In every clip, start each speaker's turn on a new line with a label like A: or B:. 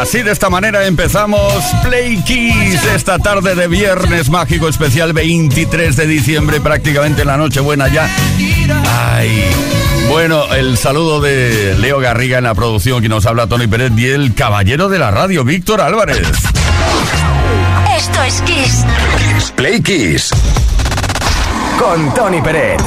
A: Así de esta manera empezamos Play Kiss esta tarde de viernes mágico especial 23 de diciembre, prácticamente en la noche buena ya. Ay. Bueno, el saludo de Leo Garriga en la producción que nos habla Tony Pérez y el caballero de la radio, Víctor Álvarez.
B: Esto es Kiss.
C: Play Kiss. Con Tony Pérez.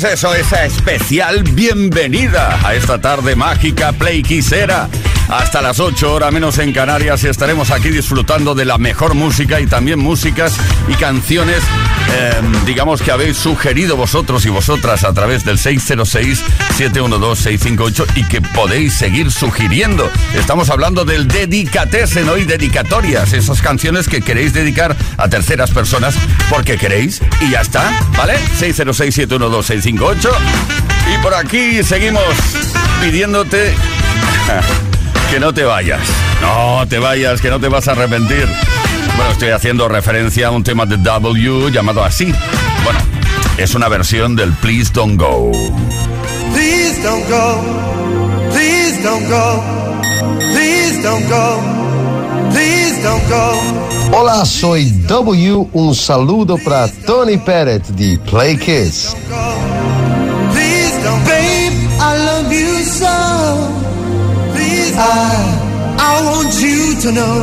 A: Pues eso, esa especial bienvenida a esta tarde mágica Play Quisera. Hasta las 8 horas menos en Canarias y estaremos aquí disfrutando de la mejor música y también músicas y canciones Em, digamos que habéis sugerido vosotros y vosotras a través del 606-712-658 y que podéis seguir sugiriendo. Estamos hablando del dedicatesen hoy, dedicatorias, esas canciones que queréis dedicar a terceras personas porque queréis y ya está, ¿vale? 606-712-658 y por aquí seguimos pidiéndote que no te vayas. No te vayas, que no te vas a arrepentir. Bueno, estoy haciendo referencia a un tema de W llamado así. Bueno, es una versión del Please Don't Go. Please don't go. Please don't go. Please don't go.
D: Please don't go. Hola, soy W. Un saludo para Tony Peret de Play Kiss. Please don't Babe, I love you so. Please I, I want you to know.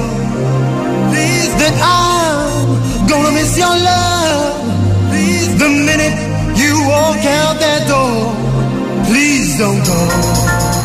D: that I'm gonna miss your love. Please, the minute you walk out that door, please don't go.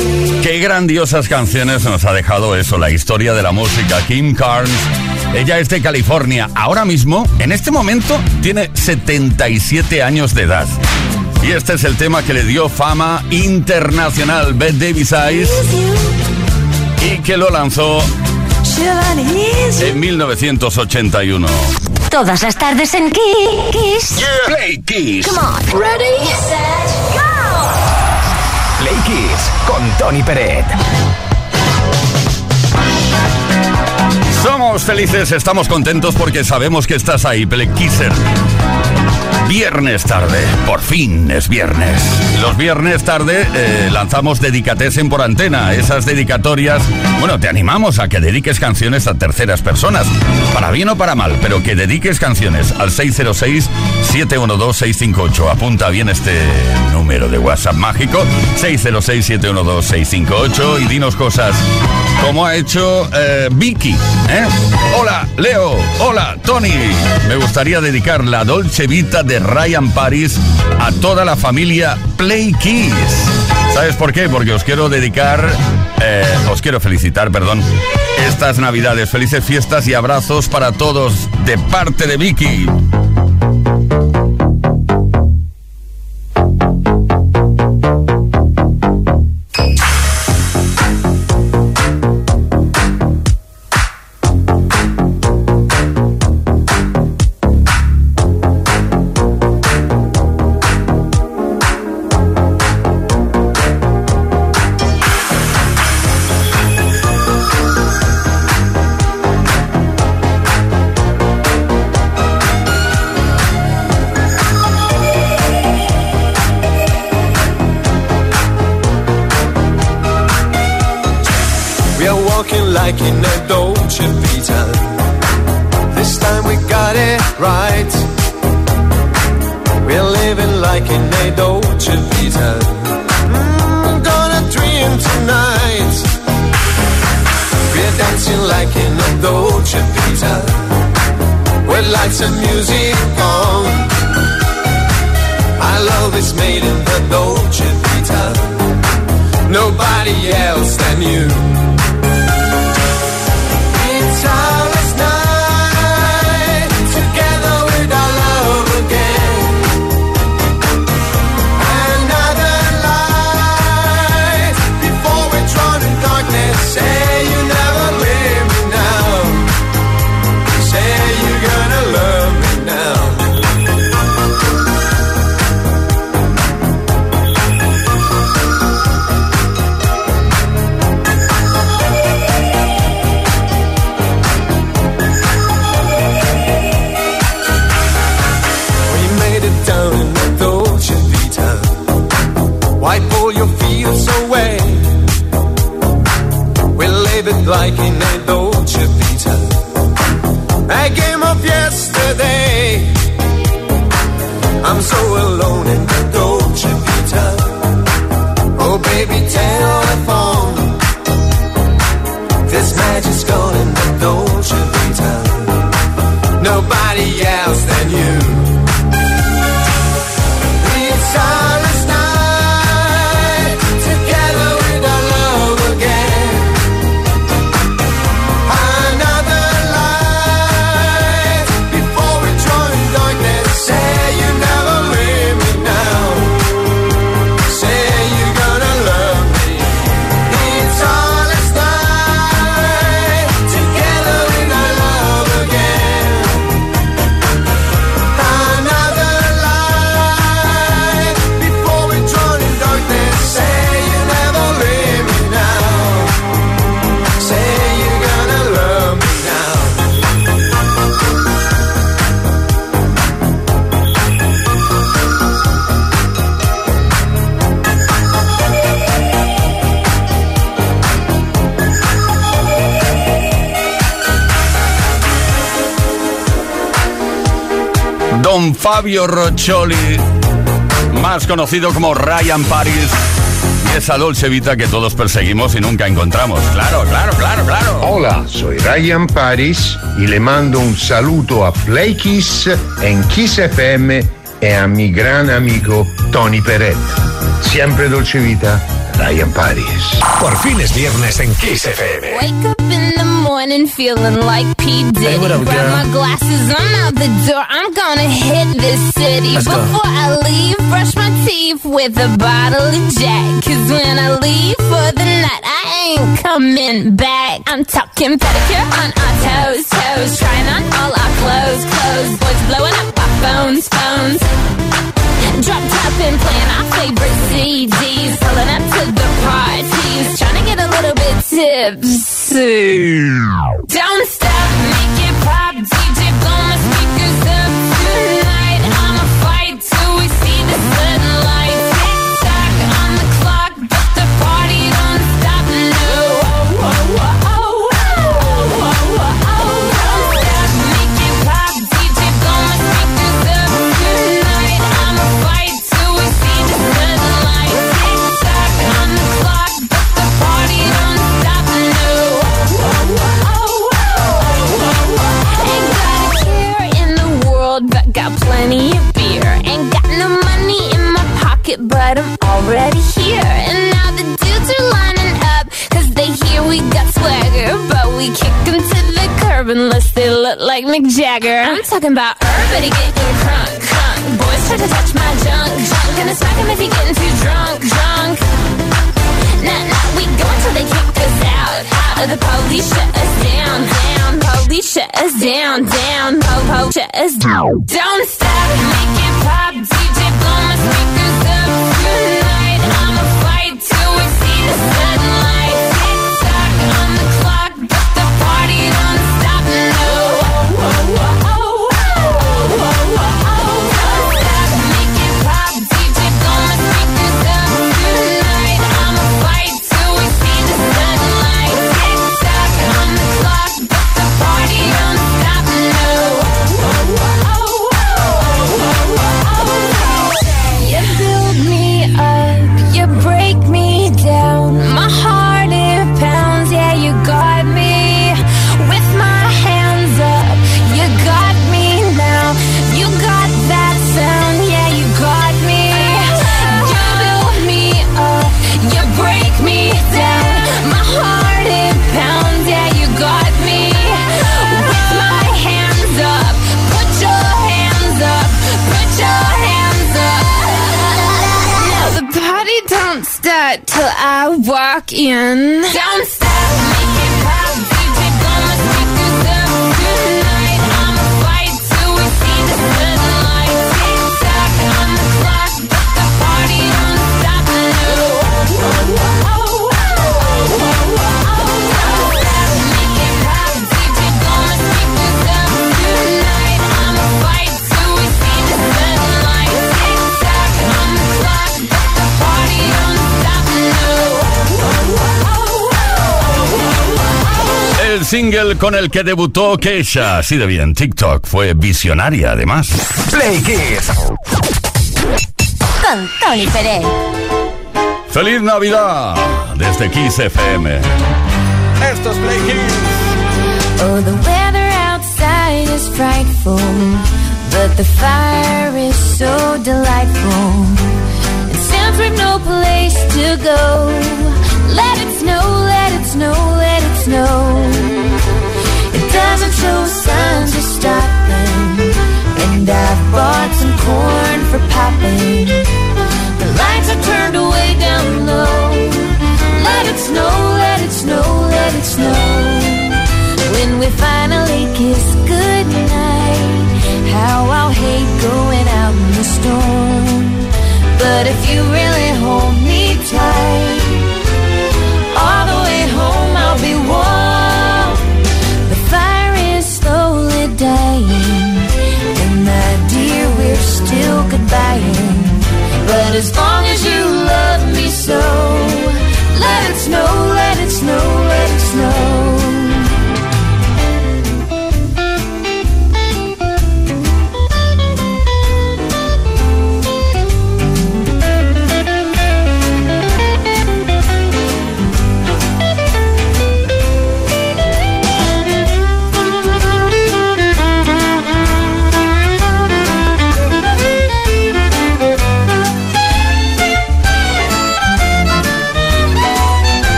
A: grandiosas canciones nos ha dejado eso, la historia de la música. Kim Carnes, ella es de California. Ahora mismo, en este momento, tiene 77 años de edad. Y este es el tema que le dio fama internacional, Beth Davis Eyes, y que lo lanzó en 1981.
B: Todas las tardes en Kiss.
A: Play Kiss.
B: Come on. Ready, set,
C: con Tony Peret.
A: Somos felices, estamos contentos porque sabemos que estás ahí, Play Kisser. Viernes tarde, por fin es viernes. Los viernes tarde eh, lanzamos Dedicatesen por antena. Esas dedicatorias, bueno, te animamos a que dediques canciones a terceras personas, para bien o para mal, pero que dediques canciones al 606-712-658. Apunta bien este número de WhatsApp mágico, 606-712-658 y dinos cosas como ha hecho eh, Vicky. ¿eh? Hola, Leo. Hola, Tony. Me gustaría dedicar la Dolce Vita de Ryan Paris a toda la familia Play Kiss.
E: ¿Sabes por qué? Porque os quiero dedicar, eh, os quiero felicitar, perdón, estas navidades. Felices fiestas y abrazos para todos de parte de Vicky. Fabio Roccioli, más conocido como Ryan Paris. Y esa Dolce Vita que todos perseguimos y nunca encontramos. Claro, claro, claro, claro.
F: Hola, soy Ryan Paris y le mando un saludo a Play Kiss en Kiss FM y a mi gran amigo Tony Peret. Siempre Dolce Vita, Ryan Paris.
C: Por fin es viernes en Kiss FM.
G: Wake up in the morning feeling like P. Diddy. Hey, what up, Grab my glasses, I'm out the door. I'm gonna hit this city. Let's Before go. I leave, brush my teeth with a bottle of Jack. Cause when I leave for the night, I ain't coming back. I'm talking pedicure on our toes, toes. Trying on all our clothes, clothes. Boys blowing up our phones, phones. Drop top and playing our favorite CDs. Pulling up to the parties. Trying to get a little bit tipsy. Don't got plenty of beer. Ain't got no money in my pocket, but I'm already here. And now the dudes are lining up, cause they hear we got swagger. But we kick them to the curb
H: unless they look like Mick Jagger. I'm talking about everybody getting crunk, crunk. Boys try to touch my junk, junk. Gonna smack him if he getting too drunk, drunk. Nah, nah, we go until they kick us out out. The police shut us down, down. Police shut us down, down. Po, po, shut us down. Don't stop, make it pop. I walk in. Don't stop,
A: single con el que debutó Keisha, así de bien, TikTok, fue visionaria además.
C: Play Kiss.
B: Con Tony Pérez.
A: ¡Feliz Navidad! Desde Kiss FM. Esto es Play Kiss.
H: Oh, the weather outside is frightful, but the fire is so delightful. And since we've no place to go, let it snow, let it snow, let it snow. It doesn't show signs of stopping, and I've bought some corn for popping. The lights are turned way down low. Let it snow, let it snow, let it snow. When we finally kiss goodnight, how I'll hate going out in the storm. But if you really hold me tight,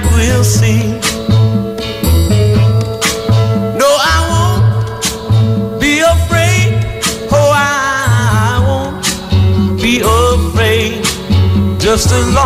B: Light we'll see. No, I won't be afraid. Oh, I won't be afraid. Just as long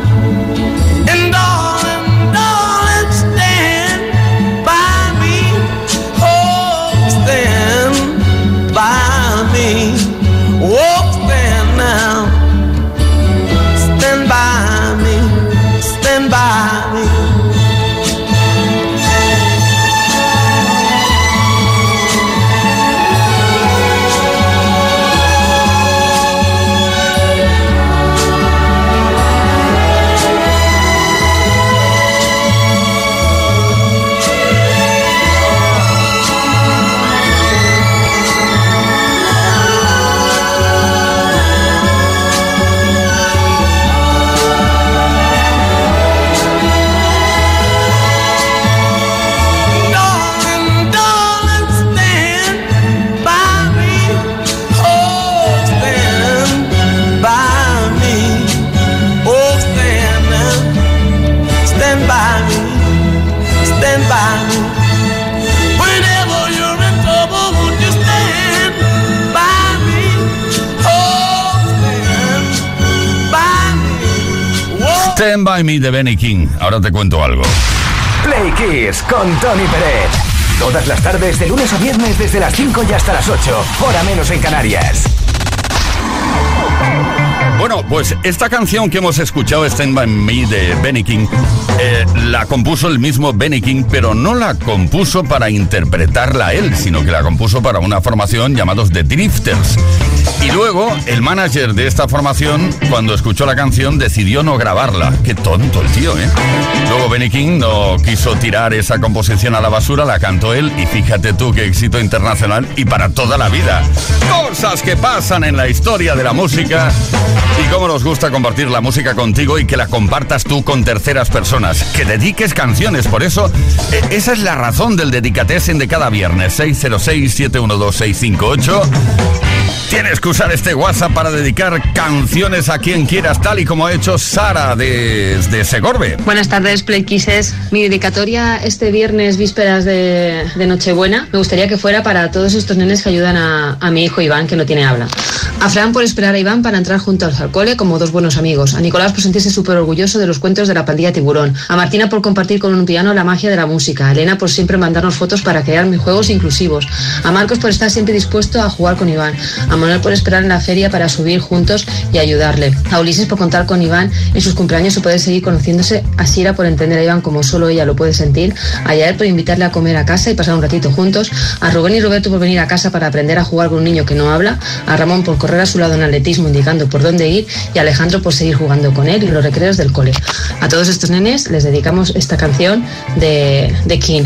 A: Stand By Me de Benny King. Ahora te cuento algo.
C: Play Kiss con Tony Pérez. Todas las tardes, de lunes a viernes, desde las 5 y hasta las 8. Hora menos en Canarias.
A: Bueno, pues esta canción que hemos escuchado, Stand By Me de Benny King, eh, la compuso el mismo Benny King, pero no la compuso para interpretarla él, sino que la compuso para una formación llamados The Drifters. Y luego, el manager de esta formación, cuando escuchó la canción, decidió no grabarla. Qué tonto el tío, ¿eh? Luego Benny King no quiso tirar esa composición a la basura, la cantó él y fíjate tú qué éxito internacional y para toda la vida. Cosas que pasan en la historia de la música y cómo nos gusta compartir la música contigo y que la compartas tú con terceras personas. Que dediques canciones, por eso e, esa es la razón del Dedicatesen de cada viernes. 606-712-658. Tienes que usar este WhatsApp para dedicar canciones a quien quieras, tal y como ha hecho Sara desde Segorbe.
I: Buenas tardes, Play Kisses. Mi dedicatoria este viernes, vísperas de, Nochebuena, me gustaría que fuera para todos estos nenes que ayudan a, a, mi hijo Iván, que no tiene habla. A Fran por esperar a Iván para entrar juntos al cole como dos buenos amigos. A Nicolás por sentirse súper orgulloso de los cuentos de la pandilla Tiburón. A Martina por compartir con un piano la magia de la música. A Elena por siempre mandarnos fotos para crear juegos inclusivos. A Marcos por estar siempre dispuesto a jugar con Iván. A Manuel por esperar en la feria para subir juntos y ayudarle. A Ulises por contar con Iván en sus cumpleaños y poder seguir conociéndose. A Sira por entender a Iván como solo ella lo puede sentir. A Yael por invitarle a comer a casa y pasar un ratito juntos. A Rubén y Roberto por venir a casa para aprender a jugar con un niño que no habla. A Ramón por correr a su lado en atletismo indicando por dónde ir. Y a Alejandro por seguir jugando con él y los recreos del cole. A todos estos nenes les dedicamos esta canción de, de King.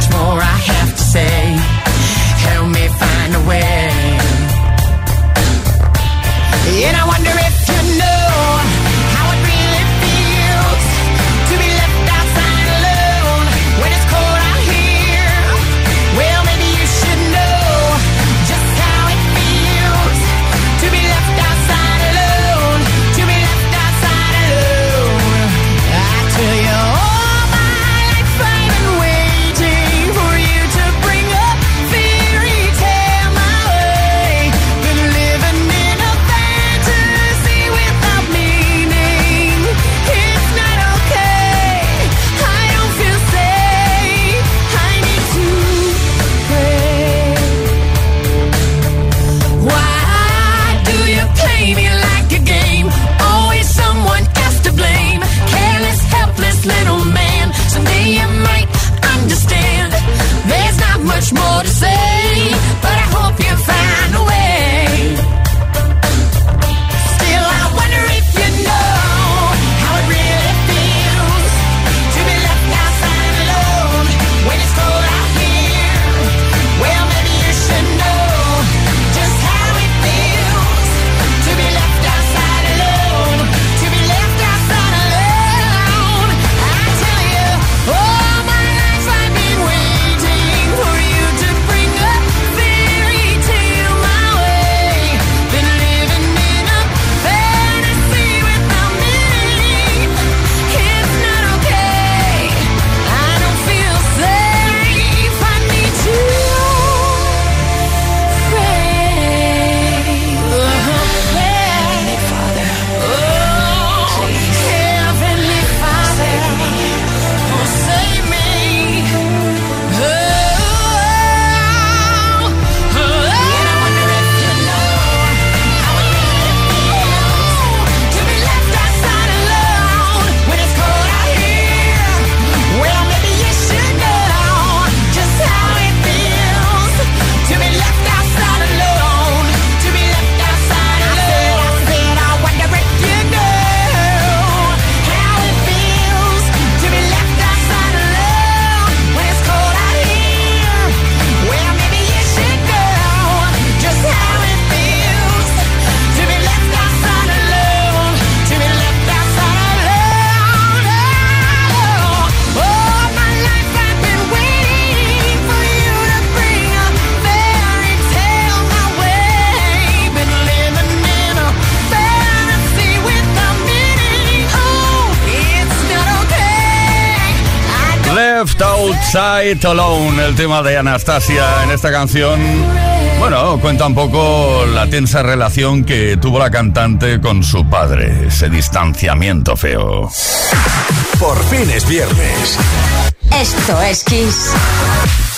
J: Much more I have
A: El tema de Anastasia en esta canción. Bueno, cuenta un poco la tensa relación que tuvo la cantante con su padre, ese distanciamiento feo.
C: Por fin es viernes.
B: Esto es Kiss.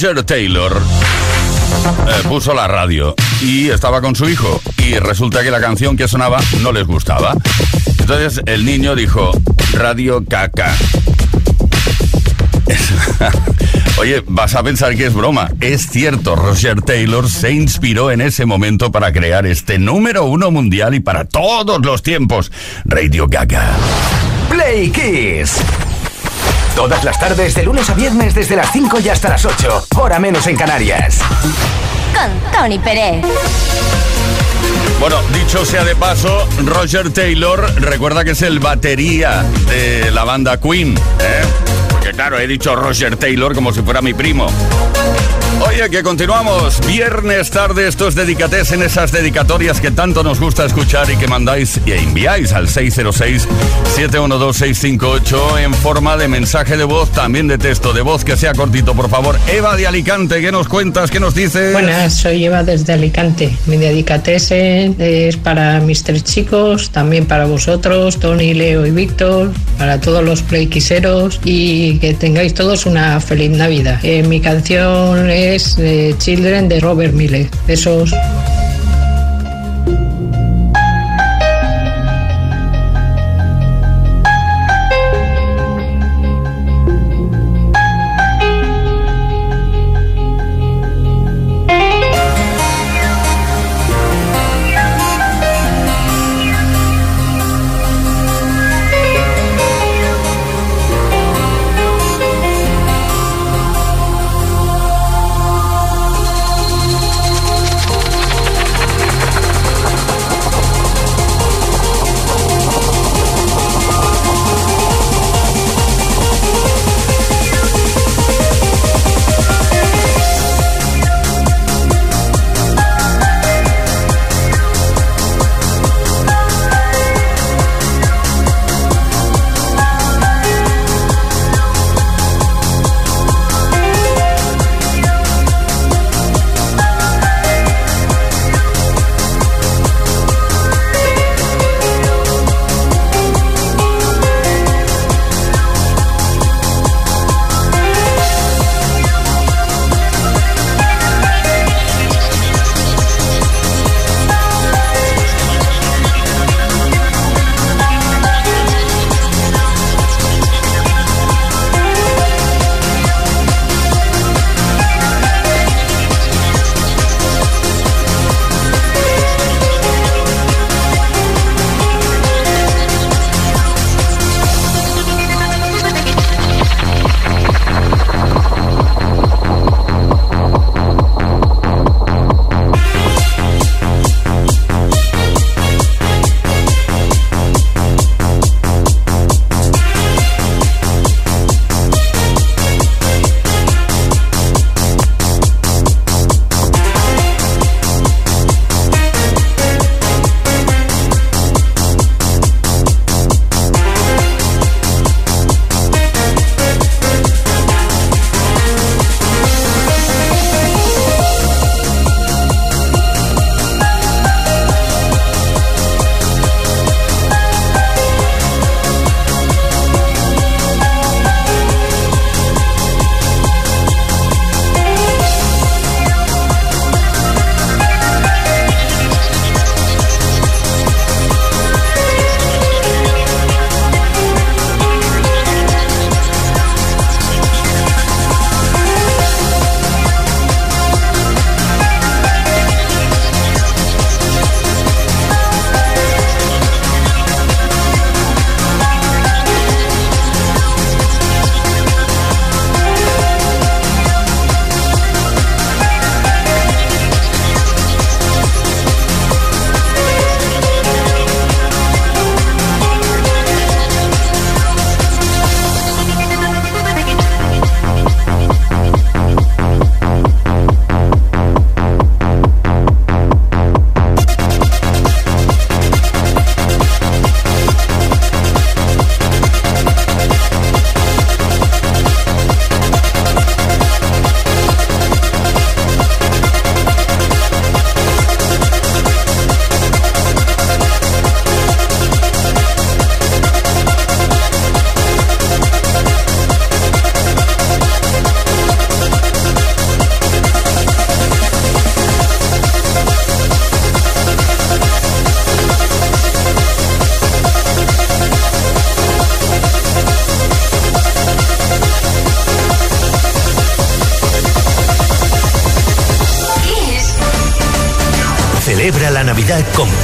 A: Roger Taylor eh, puso la radio y estaba con su hijo y resulta que la canción que sonaba no les gustaba. Entonces el niño dijo, radio caca. Oye, vas a pensar que es broma. Es cierto, Roger Taylor se inspiró en ese momento para crear este número uno mundial y para todos los tiempos, Radio Gaga.
C: Play Kiss. Todas las tardes, de lunes a viernes, desde las 5 y hasta las 8. Hora menos en Canarias.
B: Con Tony Pérez.
A: Bueno, dicho sea de paso, Roger Taylor recuerda que es el batería de la banda Queen, ¿eh? Porque claro, he dicho Roger Taylor como si fuera mi primo. Oye, que continuamos. Viernes tarde, estos dedicates en esas dedicatorias que tanto nos gusta escuchar y que mandáis y enviáis al 606-712-658 en forma de mensaje de voz, también de texto de voz, que sea cortito, por favor. Eva de Alicante, ¿qué nos cuentas? ¿Qué nos dices?
K: Buenas, soy Eva desde Alicante. Mi dedicatese es para mis tres chicos, también para vosotros, Tony, Leo y Víctor, para todos los playquiseros y que tengáis todos una feliz Navidad. Eh, mi canción es eh, Children de Robert Miller. Besos.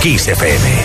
C: Kiss FM.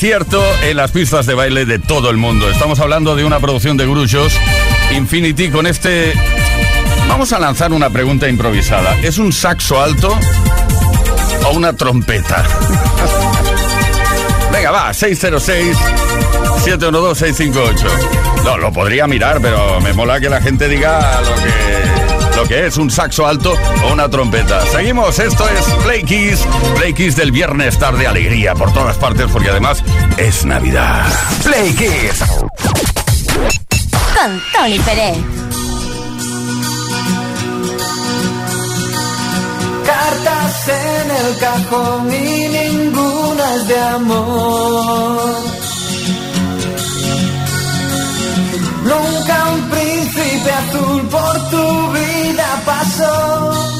A: Menudo acierto en las pistas de baile de todo el mundo. Estamos hablando de una producción de Gruchos Infinity con este... Vamos a lanzar una pregunta improvisada. ¿Es un saxo alto o una trompeta? Venga, va, 606-712-658. No, lo podría mirar, pero me mola que la gente diga lo que, lo que es un saxo alto o una trompeta. Seguimos, esto es Play Kiss, Play Kiss del viernes tarde, alegría por todas partes, porque además es Navidad.
C: Play Kiss.
B: Con Tony Pérez.
L: Cartas en el cajón y ninguna es de amor. Nunca azul por tu vida pasó.